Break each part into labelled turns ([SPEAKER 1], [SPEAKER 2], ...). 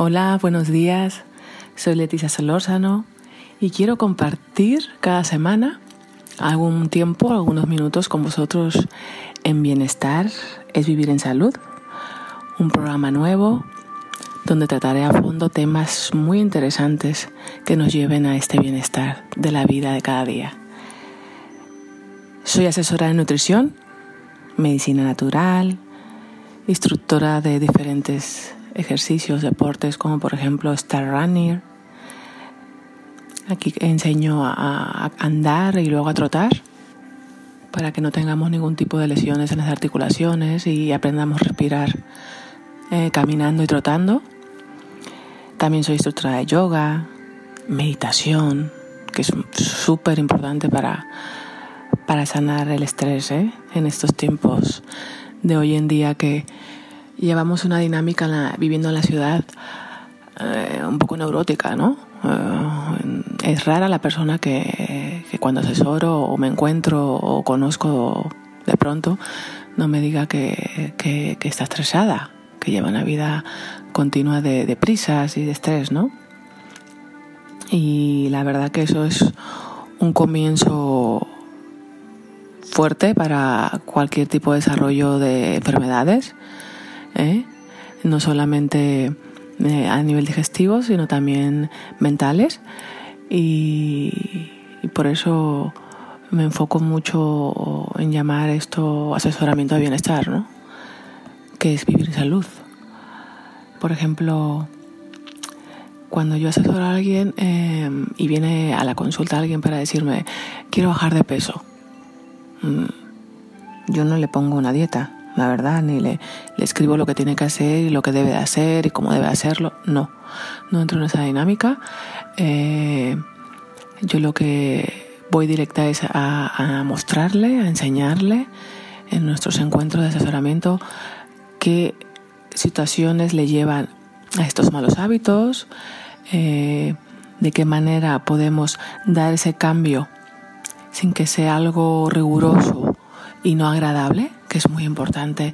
[SPEAKER 1] Hola, buenos días. Soy Leticia Solórzano y quiero compartir cada semana algún tiempo, algunos minutos con vosotros en Bienestar es Vivir en Salud, un programa nuevo donde trataré a fondo temas muy interesantes que nos lleven a este bienestar de la vida de cada día. Soy asesora de nutrición, medicina natural, instructora de diferentes ejercicios, deportes como por ejemplo Star Running. Aquí enseño a andar y luego a trotar para que no tengamos ningún tipo de lesiones en las articulaciones y aprendamos a respirar eh, caminando y trotando. También soy instructora de yoga, meditación, que es súper importante para, para sanar el estrés ¿eh? en estos tiempos de hoy en día que llevamos una dinámica viviendo en la ciudad eh, un poco neurótica, ¿no? Eh, es rara la persona que, que, cuando asesoro o me encuentro o conozco de pronto no me diga que, que, que está estresada, que lleva una vida continua de, prisas y de estrés, ¿no? Y la verdad que eso es un comienzo fuerte para cualquier tipo de desarrollo de enfermedades, ¿eh? no solamente eh, a nivel digestivo, sino también mentales. Y, por eso me enfoco mucho en llamar esto asesoramiento de bienestar, ¿no? que es vivir en salud. Por ejemplo, cuando yo asesoro a alguien eh, y viene a la consulta alguien para decirme, quiero bajar de peso, mm, yo no le pongo una dieta, la verdad, ni le, escribo lo que tiene que hacer y lo que debe de hacer y cómo debe hacerlo. No, no entro en esa dinámica. Eh, yo lo que voy directa es a, a, mostrarle, a enseñarle en nuestros encuentros de asesoramiento qué situaciones le llevan a estos malos hábitos, eh, de qué manera podemos dar ese cambio sin que sea algo riguroso y no agradable, es muy importante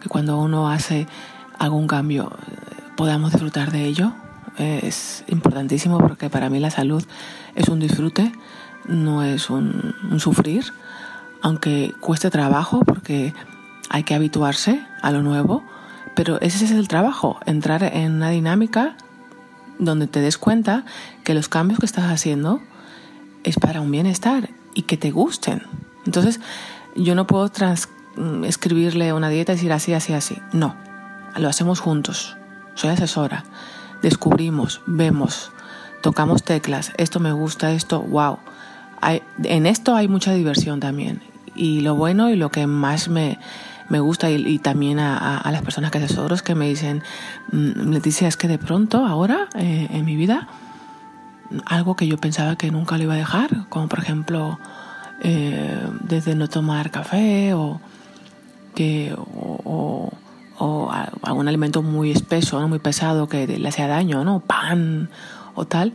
[SPEAKER 1] que cuando uno hace algún cambio podamos disfrutar de ello. Es importantísimo porque para mí la salud es un disfrute, no es un, un sufrir, aunque cueste trabajo porque hay que habituarse a lo nuevo, pero ese es el trabajo, entrar en una dinámica donde te des cuenta que los cambios que estás haciendo es para un bienestar y que te gusten. Entonces, yo no puedo trans escribirle una dieta y decir así, así, así. No, lo hacemos juntos. Soy asesora. Descubrimos, vemos, tocamos teclas. Esto me gusta, esto, wow. En esto hay mucha diversión también. Y lo bueno y lo que más me, me gusta y, también a, las personas que asesoro es que me dicen, Leticia, es que de pronto ahora eh, en mi vida, algo que yo pensaba que nunca lo iba a dejar, como por ejemplo eh, desde no tomar café o, que, o, o, algún alimento muy espeso, ¿no? muy pesado que le hacía daño, ¿no? pan o tal,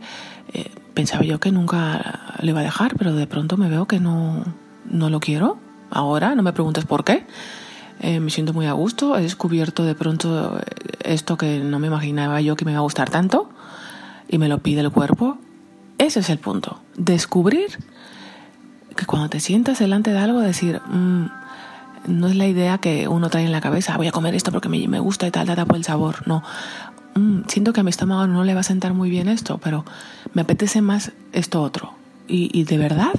[SPEAKER 1] eh, pensaba yo que nunca lo iba a dejar, pero de pronto me veo que no, no lo quiero. Ahora, no me preguntes por qué. Eh, me siento muy a gusto. He descubierto de pronto esto que no me imaginaba yo que me iba a gustar tanto y me lo pide el cuerpo. Ese es el punto. Descubrir que cuando te sientas delante de algo, decir, mmm, no es la idea que uno trae en la cabeza, voy a comer esto porque me, gusta y tal, tal, por el sabor. No. Mm, siento que a mi estómago no le va a sentar muy bien esto, pero me apetece más esto otro. Y, de verdad,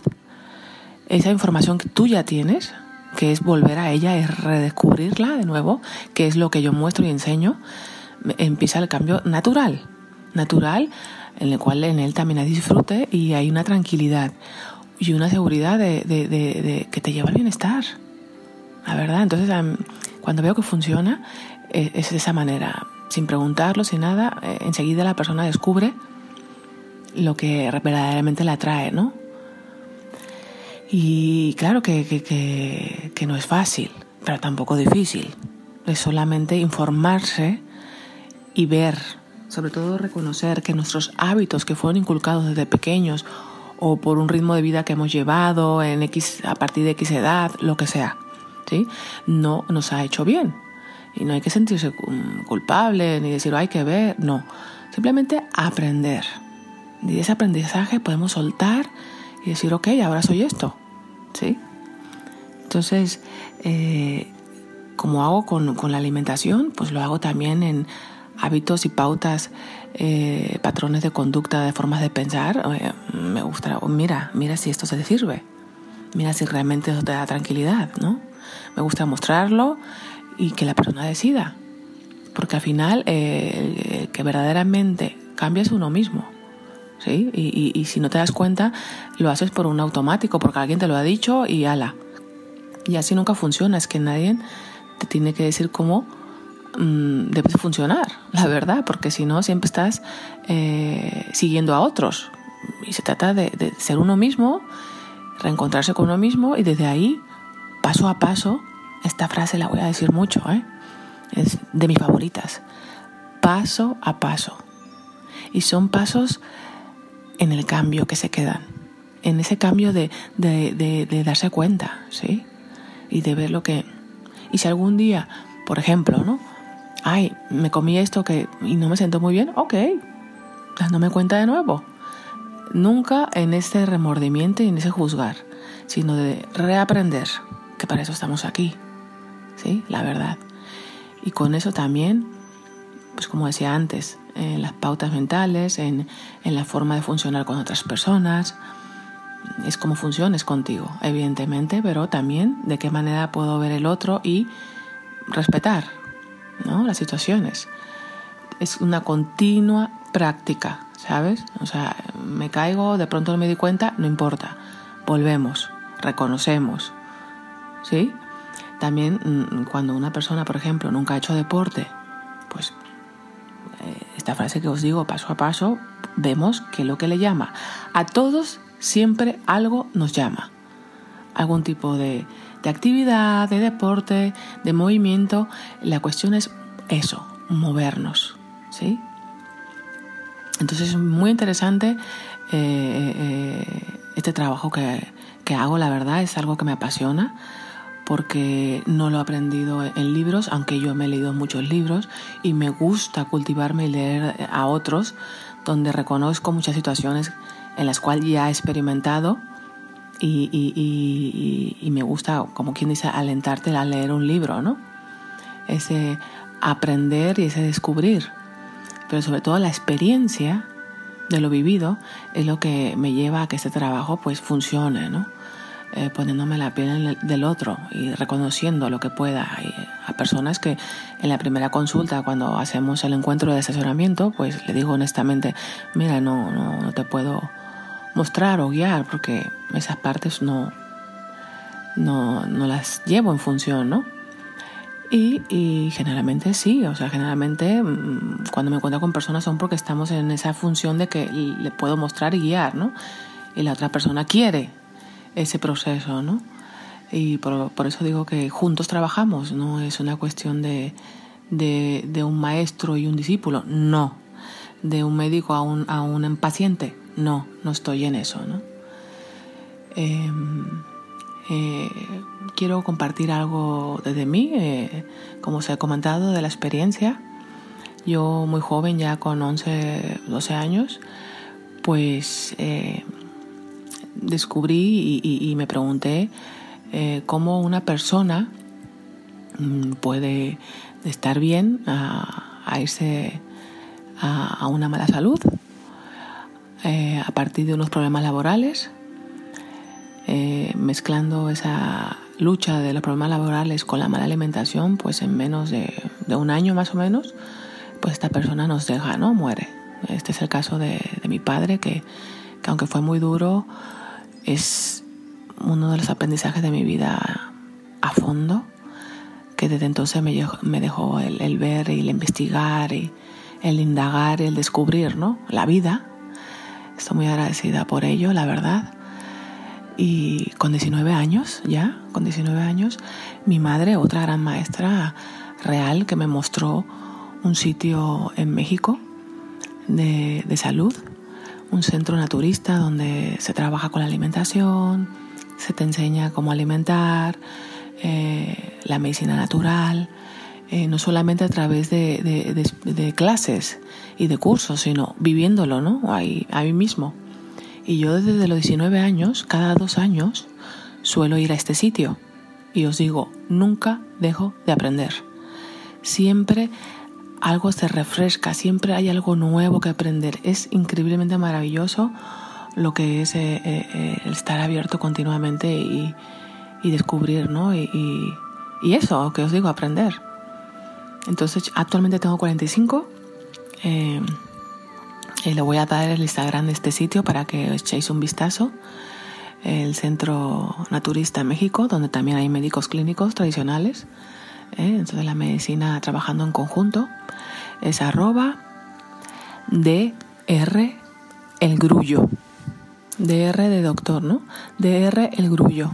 [SPEAKER 1] esa información que tú ya tienes, que es volver a ella, es redescubrirla de nuevo, que es lo que yo muestro y enseño, empieza el cambio natural, natural, en el cual en él también hay disfrute y hay una tranquilidad y una seguridad de que te lleva al bienestar. La verdad, entonces cuando veo que funciona, es de esa manera, sin preguntarlo, sin nada, eh, enseguida la persona descubre lo que verdaderamente la atrae, ¿no? Y claro que, que, que, que no es fácil, pero tampoco difícil. Es solamente informarse y ver, sobre todo reconocer que nuestros hábitos que fueron inculcados desde pequeños o por un ritmo de vida que hemos llevado en X, a partir de X edad, lo que sea, no nos ha hecho bien. Y no hay que sentirse culpable ni decir, hay que ver, no. Simplemente aprender. Y de ese aprendizaje podemos soltar y decir, ok, ahora soy esto. ¿Sí? Entonces, eh, como hago con, con, la alimentación, pues lo hago también en hábitos y pautas, eh, patrones de conducta, de formas de pensar. me gusta, mira, mira si esto se te sirve. Mira si realmente eso te da tranquilidad, ¿no? Me gusta mostrarlo y que la persona decida. Porque al final, eh, que verdaderamente cambia es uno mismo. ¿Sí? Y, si no te das cuenta, lo haces por un automático, porque alguien te lo ha dicho y ala. Y así nunca funciona, es que nadie te tiene que decir cómo mmm, debes funcionar, la verdad, porque si no, siempre estás eh, siguiendo a otros. Y se trata de ser uno mismo, reencontrarse con uno mismo y desde ahí, paso a paso, esta frase la voy a decir mucho, ¿eh? es de mis favoritas, paso a paso. Y son pasos en el cambio que se quedan, en ese cambio de, de, darse cuenta, ¿sí? Y de ver lo que... Y si algún día, por ejemplo, ¿no? Ay, me comí esto que y no me siento muy bien, ok, dándome cuenta de nuevo. Nunca en ese remordimiento y en ese juzgar, sino de reaprender, que para eso estamos aquí, ¿sí? La verdad. Y con eso también, pues como decía antes, en las pautas mentales, en, en la forma de funcionar con otras personas, es como funciones contigo, evidentemente, pero también de qué manera puedo ver el otro y respetar ¿no? las situaciones. Es una continua práctica, ¿sabes? O sea, me caigo, de pronto no me di cuenta, no importa. Volvemos, reconocemos, ¿sí? También mm, cuando una persona, por ejemplo, nunca ha hecho deporte, pues eh, esta frase que os digo paso a paso, vemos que lo que le llama a todos siempre algo nos llama. Algún tipo de, de actividad, de deporte, de movimiento. La cuestión es eso, movernos, ¿sí? Entonces es muy interesante eh, eh, este trabajo que, que hago, la verdad, es algo que me apasiona porque no lo he aprendido en libros, aunque yo me he leído muchos libros y me gusta cultivarme y leer a otros, donde reconozco muchas situaciones en las cuales ya he experimentado y, y, y, y, me gusta, como quien dice, alentarte a leer un libro, ¿no? Ese aprender y ese descubrir, pero sobre todo la experiencia de lo vivido es lo que me lleva a que este trabajo pues funcione, ¿no? Eh, poniéndome la piel del otro y reconociendo lo que pueda. Hay a personas que en la primera consulta, cuando hacemos el encuentro de asesoramiento, pues le digo honestamente, mira, no, no, no te puedo mostrar o guiar porque esas partes no, no, no las llevo en función, ¿no? Y, y, generalmente sí, o sea, generalmente mm, cuando me encuentro con personas son porque estamos en esa función de que le puedo mostrar y guiar, ¿no? Y la otra persona quiere ese proceso, ¿no? Y por, por, eso digo que juntos trabajamos, no es una cuestión de, de, un maestro y un discípulo, no. De un médico a un, a un paciente, no, no estoy en eso, ¿no? Eh, eh, quiero compartir algo desde mí, eh, como os he comentado, de la experiencia. Yo muy joven, ya con 11, 12 años, pues eh, descubrí y, me pregunté eh, cómo una persona mm, puede estar bien a, irse a, una mala salud eh, a partir de unos problemas laborales, eh, mezclando esa lucha de los problemas laborales con la mala alimentación, pues en menos de, un año más o menos, pues esta persona nos deja, ¿no? Muere. Este es el caso de, mi padre, que aunque fue muy duro, es uno de los aprendizajes de mi vida a fondo, que desde entonces me, dejó el, el, ver y el investigar y el indagar y el descubrir, ¿no? La vida. Estoy muy agradecida por ello, la verdad. Y con 19 años, ya, con 19 años, mi madre, otra gran maestra real que me mostró un sitio en México de, de salud un centro naturista donde se trabaja con la alimentación, se te enseña cómo alimentar, eh, la medicina natural, eh, no solamente a través de, clases y de cursos, sino viviéndolo, ¿no? Ahí, ahí mismo. Y yo desde los 19 años, cada dos años, suelo ir a este sitio. Y os digo, nunca dejo de aprender. Siempre algo se refresca, siempre hay algo nuevo que aprender. Es increíblemente maravilloso lo que es eh, eh, el estar abierto continuamente y, descubrir, ¿no? Y, y, eso, que os digo, aprender. Entonces, actualmente tengo 45. Eh, y le voy a dar el Instagram de este sitio para que echéis un vistazo. El Centro Naturista México, donde también hay médicos clínicos tradicionales. Entonces, la medicina trabajando en conjunto es arroba DR el grullo. DR de doctor, ¿no? DR el grullo.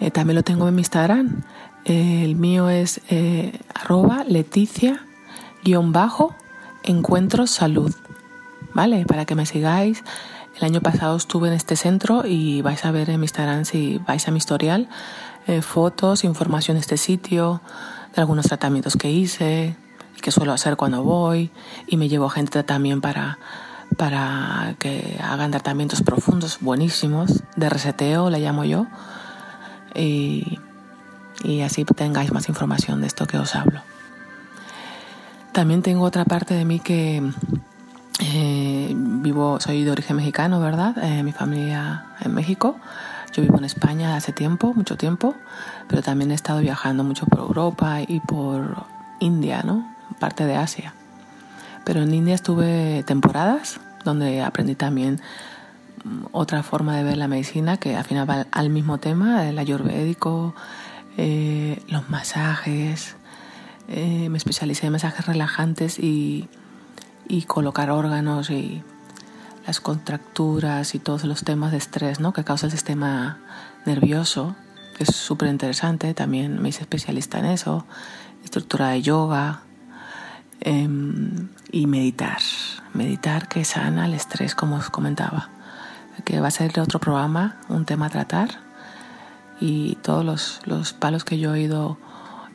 [SPEAKER 1] Eh, también lo tengo en mi Instagram. el mío es eh, arroba leticia guion bajo encuentros salud. ¿Vale? Para que me sigáis. El año pasado estuve en este centro y vais a ver en mi Instagram si vais a mi historial eh, fotos, información de este sitio, de algunos tratamientos que hice, que suelo hacer cuando voy y me llevo gente también para, para que hagan tratamientos profundos, buenísimos, de reseteo, le llamo yo, y, y así tengáis más información de esto que os hablo. También tengo otra parte de mí que eh, vivo, soy de origen mexicano, ¿verdad? Eh, mi familia en México. Yo vivo en España hace tiempo, mucho tiempo, pero también he estado viajando mucho por Europa y por India, ¿no? Parte de Asia. Pero en India estuve temporadas donde aprendí también mm, otra forma de ver la medicina que al final va al mismo tema, el ayurvédico, eh, los masajes. Eh, me especialicé en masajes relajantes y, y colocar órganos y las contracturas y todos los temas de estrés ¿no? que causa el sistema nervioso. Es súper interesante, también me hice especialista en eso, estructura de yoga em, y meditar. Meditar que sana el estrés, como os comentaba, que va a ser otro programa, un tema a tratar y todos los, los palos que yo he ido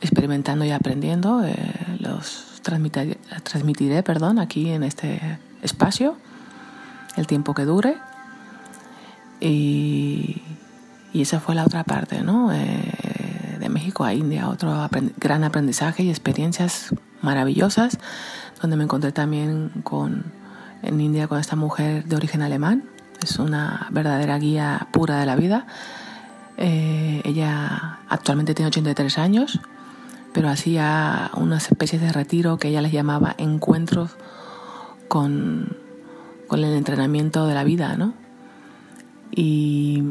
[SPEAKER 1] experimentando y aprendiendo eh, los transmitiré, transmitiré perdón, aquí en este espacio el tiempo que dure. Y, y esa fue la otra parte, ¿no? Eh, de México a India, otro gran aprendizaje y experiencias maravillosas, donde me encontré también con, en India con esta mujer de origen alemán. Es una verdadera guía pura de la vida. Eh, ella actualmente tiene 83 años, pero hacía unas especies de retiro que ella les llamaba encuentros con con el entrenamiento de la vida, ¿no? Y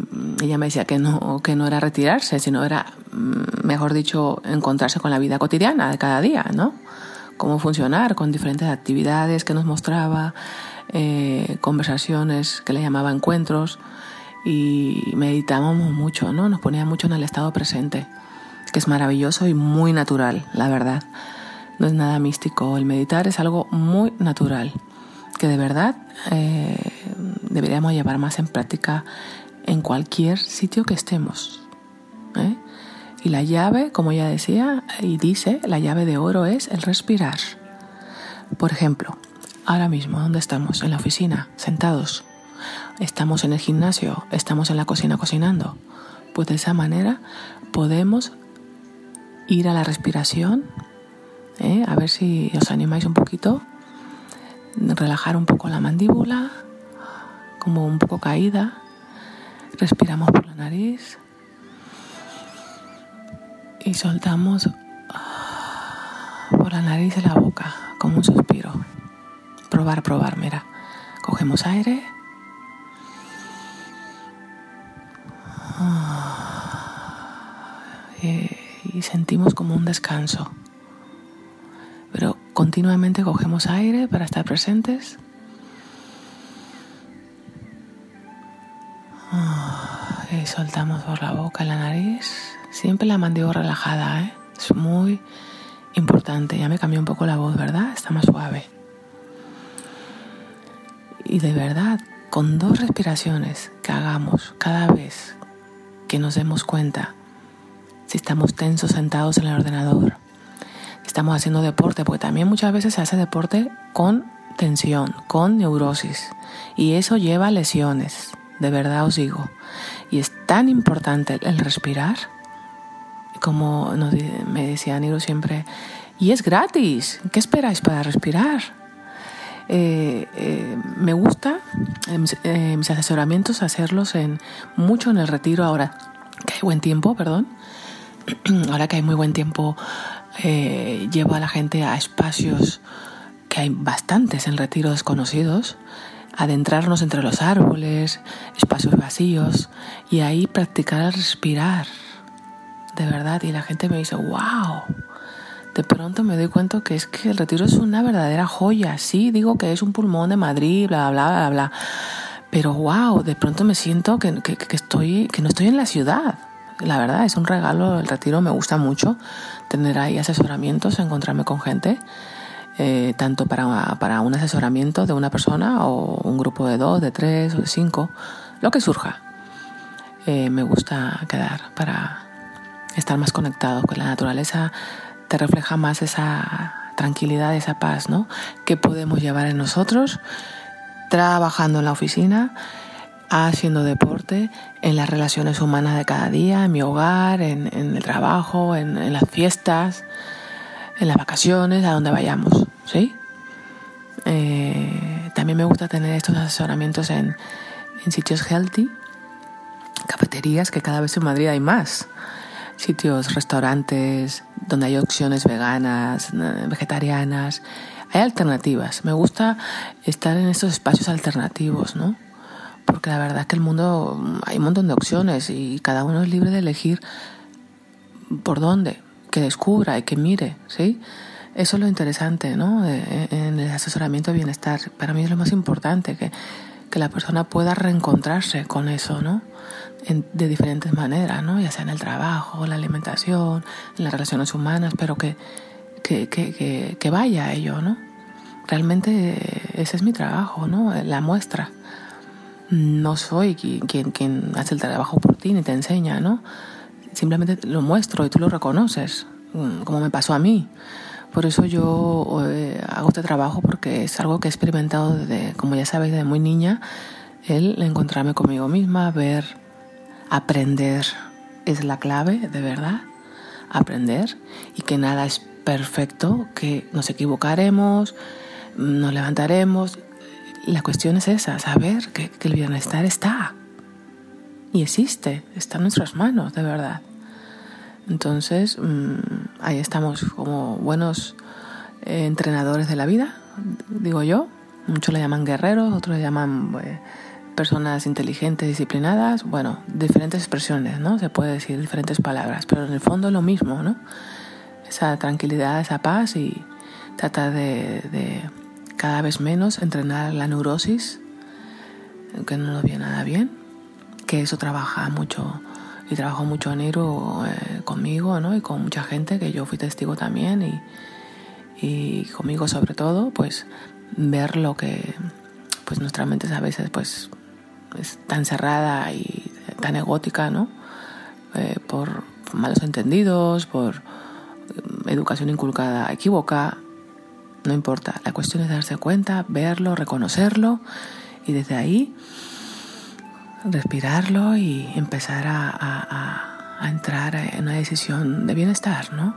[SPEAKER 1] ella me decía que no, que no era retirarse, sino era, mm, mejor dicho, encontrarse con la vida cotidiana de cada día, ¿no? Cómo funcionar con diferentes actividades que nos mostraba, eh, conversaciones que le llamaba encuentros y meditábamos mucho, ¿no? Nos ponía mucho en el estado presente, que es maravilloso y muy natural, la verdad. No es nada místico, el meditar es algo muy natural que de verdad eh, deberíamos llevar más en práctica en cualquier sitio que estemos. ¿eh? Y la llave, como ya decía y dice, la llave de oro es el respirar. Por ejemplo, ahora mismo, ¿dónde estamos? En la oficina, sentados. Estamos en el gimnasio, estamos en la cocina cocinando. Pues de esa manera podemos ir a la respiración, ¿eh? a ver si os animáis un poquito relajar un poco la mandíbula, como un poco caída. Respiramos por la nariz y soltamos por la nariz y la boca, como un suspiro. Probar, probar, mira. Cogemos aire. Y sentimos como un descanso continuamente cogemos aire para estar presentes. Ah, y soltamos por la boca, la nariz. Siempre la mandíbula relajada, ¿eh? es muy importante. Ya me cambió un poco la voz, ¿verdad? Está más suave. Y de verdad, con dos respiraciones que hagamos cada vez que nos demos cuenta si estamos tensos sentados en el ordenador, estamos haciendo deporte, porque también muchas veces se hace deporte con tensión, con neurosis, y eso lleva lesiones, de verdad os digo. Y es tan importante el respirar, como me decía Niro siempre, y es gratis, ¿qué esperáis para respirar? Eh, eh, me gusta eh, mis asesoramientos hacerlos en mucho en el retiro ahora que hay buen tiempo, perdón. Ahora que hay muy buen tiempo, llevo a la gente a espacios que hay bastantes en retiro desconocidos, adentrarnos entre los árboles, espacios vacíos y ahí practicar respirar, de verdad. Y la gente me dice, wow, de pronto me doy cuenta que es que el retiro es una verdadera joya. Sí, digo que es un pulmón de Madrid, bla, bla, bla, bla. Pero wow, de pronto me siento que, que, estoy, que no estoy en la ciudad. La verdad, es un regalo, el retiro me gusta mucho, tener ahí asesoramientos, encontrarme con gente, eh, tanto para, para un asesoramiento de una persona o un grupo de dos, de tres o de cinco, lo que surja. Eh, me gusta quedar para estar más conectado con la naturaleza, te refleja más esa tranquilidad, esa paz, ¿no? Que podemos llevar en nosotros trabajando en la oficina, haciendo deporte, en las relaciones humanas de cada día, en mi hogar, en, el trabajo, en, las fiestas, en las vacaciones, a donde vayamos, ¿sí? Eh, también me gusta tener estos asesoramientos en, en sitios healthy, cafeterías, que cada vez en Madrid hay más sitios, restaurantes, donde hay opciones veganas, vegetarianas. Hay alternativas. Me gusta estar en estos espacios alternativos, ¿no? Porque la verdad es que el mundo hay un montón de opciones y cada uno es libre de elegir por dónde, que descubra y que mire, ¿sí? Eso es lo interesante, ¿no? En el asesoramiento de bienestar. Para mí es lo más importante, que, que la persona pueda reencontrarse con eso, ¿no? de diferentes maneras, ¿no? ya sea en el trabajo, la alimentación, en las relaciones humanas, pero que, que, que, que vaya a ello, ¿no? Realmente ese es mi trabajo, ¿no? La muestra. No soy quien, hace el trabajo por ti ni te enseña, ¿no? Simplemente lo muestro y tú lo reconoces, mm, como me pasó a mí. Por eso yo eh, hago este trabajo porque es algo que he experimentado desde, como ya sabéis, desde muy niña, el encontrarme conmigo misma, ver Aprender es la clave, de verdad. Aprender y que nada es perfecto, que nos equivocaremos, nos levantaremos. La cuestión es esa, saber que, el bienestar está y existe, está en nuestras manos, de verdad. Entonces, mm, ahí estamos como buenos eh, entrenadores de la vida, digo yo. Muchos le llaman guerreros, otros le llaman eh, personas inteligentes, disciplinadas, bueno, diferentes expresiones, ¿no? Se puede decir diferentes palabras, pero en el fondo es lo mismo, ¿no? Esa tranquilidad, esa paz y trata de, cada vez menos entrenar la neurosis, que no nos viene nada bien, que eso trabaja mucho y trabajo mucho enero eh, conmigo, ¿no? Y con mucha gente, que yo fui testigo también y, y conmigo sobre todo, pues ver lo que pues nuestra mente a veces pues es tan cerrada y tan egótica, ¿no? Eh, por malos entendidos, por eh, educación inculcada equívoca, no importa. La cuestión es darse cuenta, verlo, reconocerlo y desde ahí respirarlo y empezar a, entrar en una decisión de bienestar, ¿no?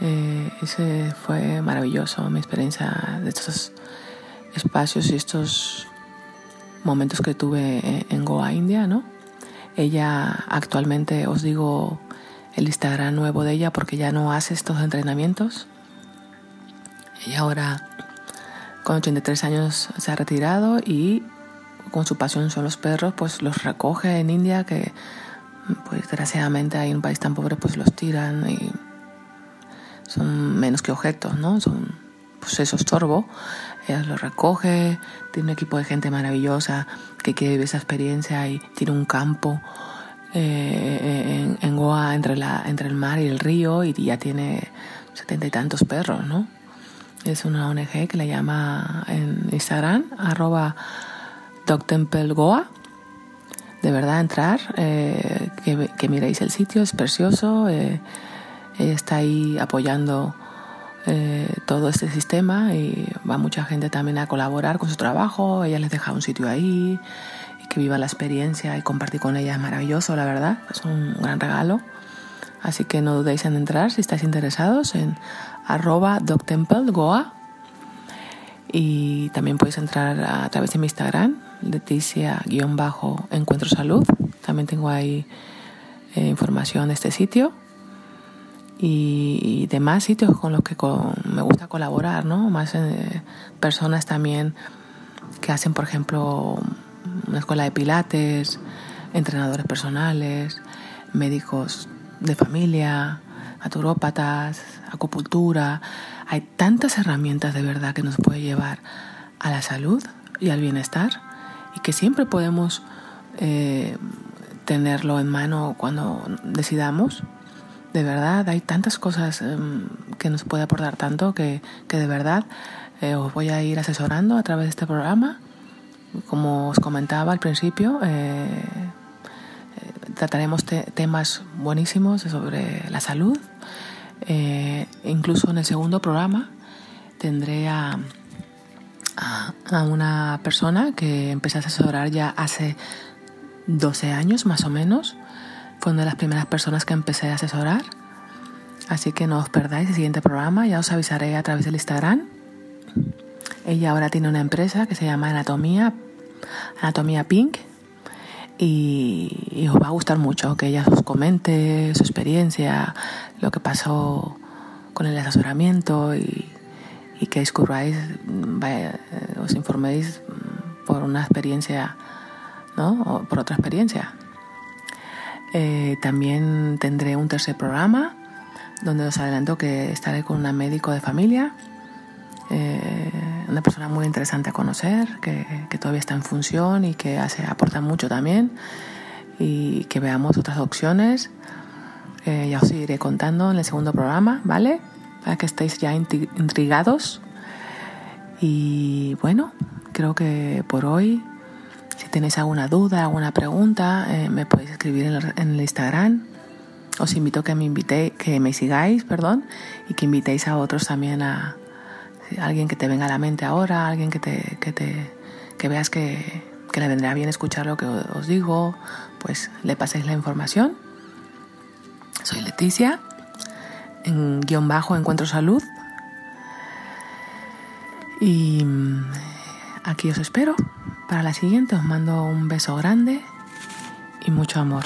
[SPEAKER 1] Eh, ese fue maravilloso mi experiencia de estos espacios y estos momentos que tuve en Goa, India, ¿no? Ella actualmente os digo el Instagram nuevo de ella porque ya no hace estos entrenamientos. Ella ahora con 83 años se ha retirado y con su pasión son los perros, pues los recoge en India que pues desgraciadamente hay un país tan pobre pues los tiran y son menos que objetos, ¿no? Son pues eso estorbo ella lo recoge, tiene un equipo de gente maravillosa que quiere vivir esa experiencia y tiene un campo eh, en, Goa entre, la, entre el mar y el río y ya tiene setenta y tantos perros, ¿no? Es una ONG que le llama en Instagram, arroba Goa. De verdad, entrar, eh, que, miréis el sitio, es precioso. Eh, ella está ahí apoyando eh, todo este sistema y va mucha gente también a colaborar con su trabajo. Ella les deja un sitio ahí y que viva la experiencia y compartir con ella es maravilloso, la verdad. Es un gran regalo. Así que no dudéis en entrar si estáis interesados en arroba doctemplegoa y también podéis entrar a través de mi Instagram, Leticia-Encuentro Salud. También tengo ahí eh, información de este sitio y, demás sitios con los que me gusta colaborar, ¿no? Más eh, personas también que hacen, por ejemplo, una escuela de pilates, entrenadores personales, médicos de familia, naturópatas, acupuntura. Hay tantas herramientas de verdad que nos puede llevar a la salud y al bienestar y que siempre podemos eh, tenerlo en mano cuando decidamos de verdad hay tantas cosas em, que nos puede aportar tanto que, de verdad eh, os voy a ir asesorando a través de este programa. Como os comentaba al principio, eh, trataremos temas buenísimos sobre la salud. Incluso en el segundo programa tendré a, a, una persona que empecé a asesorar ya hace 12 años más o menos fue una de las primeras personas que empecé a asesorar. Así que no os perdáis el siguiente programa, ya os avisaré a través del Instagram. Ella ahora tiene una empresa que se llama Anatomía, Anatomía Pink. Y, os va a gustar mucho que ella os comente su experiencia, lo que pasó con el asesoramiento y, que descubráis, os informéis por una experiencia, ¿no? O por otra experiencia. Eh, también tendré un tercer programa donde os adelanto que estaré con una médico de familia, eh, una persona muy interesante a conocer, que, todavía está en función y que hace, aporta mucho también y que veamos otras opciones. Eh, ya os iré contando en el segundo programa, ¿vale? Para que estéis ya intrigados. Y bueno, creo que por hoy si tenéis alguna duda, alguna pregunta, eh, me podéis escribir en el, Instagram. Os invito a que me invite, que me sigáis, perdón, y que invitéis a otros también a, alguien que te venga a la mente ahora, alguien que te, que que veas que, que le vendrá bien escuchar lo que os digo, pues le paséis la información. Soy Leticia, en guion bajo Encuentro Salud. Y mm, aquí os espero. Para la siguiente os mando un beso grande y mucho amor.